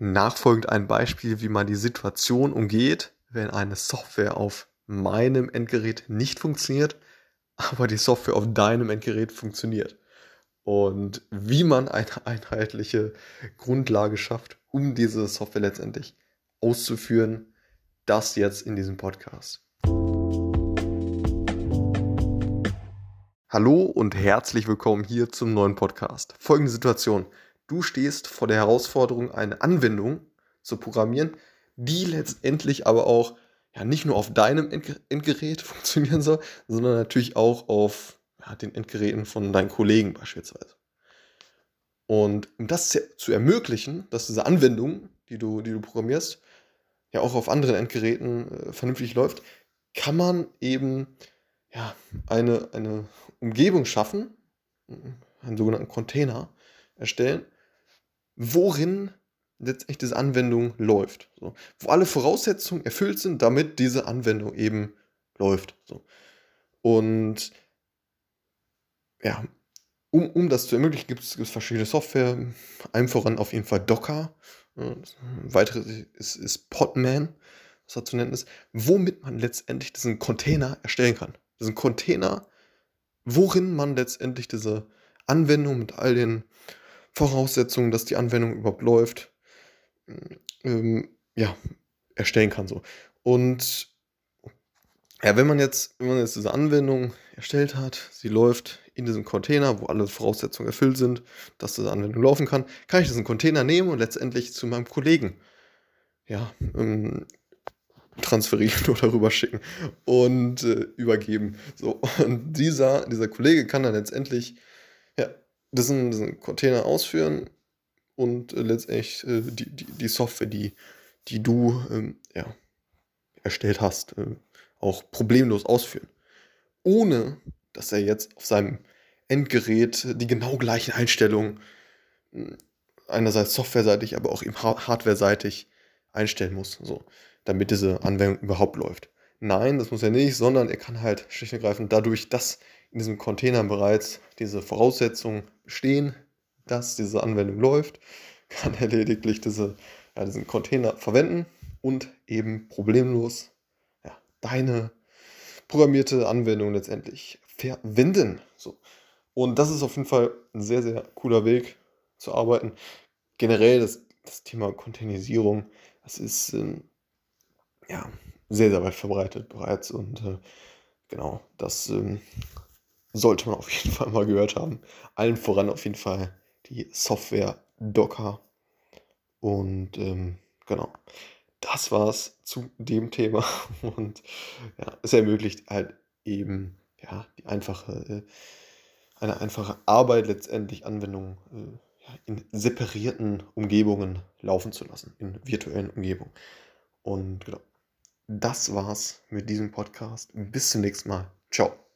nachfolgend ein Beispiel, wie man die Situation umgeht, wenn eine Software auf meinem Endgerät nicht funktioniert, aber die Software auf deinem Endgerät funktioniert. Und wie man eine einheitliche Grundlage schafft, um diese Software letztendlich auszuführen, das jetzt in diesem Podcast. Hallo und herzlich willkommen hier zum neuen Podcast. Folgende Situation. Du stehst vor der Herausforderung, eine Anwendung zu programmieren, die letztendlich aber auch ja, nicht nur auf deinem Endgerät funktionieren soll, sondern natürlich auch auf ja, den Endgeräten von deinen Kollegen beispielsweise. Und um das zu ermöglichen, dass diese Anwendung, die du, die du programmierst, ja auch auf anderen Endgeräten äh, vernünftig läuft, kann man eben ja, eine, eine Umgebung schaffen, einen sogenannten Container erstellen, worin letztendlich diese Anwendung läuft. So. Wo alle Voraussetzungen erfüllt sind, damit diese Anwendung eben läuft. So. Und ja, um, um das zu ermöglichen, gibt es, verschiedene Software. Einem voran auf jeden Fall Docker. Ein weiteres ist, ist Podman, was da zu nennen ist, womit man letztendlich diesen Container erstellen kann. Diesen Container, worin man letztendlich diese Anwendung mit all den Voraussetzungen, dass die Anwendung überhaupt läuft, ähm, ja, erstellen kann. So. Und ja, wenn man jetzt, wenn man jetzt diese Anwendung erstellt hat, sie läuft in diesem Container, wo alle Voraussetzungen erfüllt sind, dass diese Anwendung laufen kann, kann ich diesen Container nehmen und letztendlich zu meinem Kollegen ja, ähm, transferieren oder rüberschicken und äh, übergeben. So, und dieser, dieser Kollege kann dann letztendlich diesen, diesen Container ausführen und äh, letztendlich äh, die, die, die Software, die, die du ähm, ja, erstellt hast, äh, auch problemlos ausführen. Ohne dass er jetzt auf seinem Endgerät die genau gleichen Einstellungen hm, einerseits softwareseitig, aber auch eben hardwareseitig einstellen muss, so, damit diese Anwendung überhaupt läuft. Nein, das muss er nicht, sondern er kann halt schlicht und ergreifend dadurch, dass in diesem Container bereits diese Voraussetzungen bestehen, dass diese Anwendung läuft, kann er lediglich diese, ja, diesen Container verwenden und eben problemlos ja, deine programmierte Anwendung letztendlich verwenden. So. Und das ist auf jeden Fall ein sehr, sehr cooler Weg zu arbeiten. Generell das, das Thema Containerisierung, das ist ähm, ja, sehr, sehr weit verbreitet bereits und äh, genau, das ähm, sollte man auf jeden Fall mal gehört haben. Allen voran auf jeden Fall die Software Docker. Und ähm, genau, das war's zu dem Thema. Und ja, es ermöglicht halt eben ja, die einfache, äh, eine einfache Arbeit letztendlich Anwendungen äh, ja, in separierten Umgebungen laufen zu lassen, in virtuellen Umgebungen. Und genau, das war's mit diesem Podcast. Bis zum nächsten Mal. Ciao.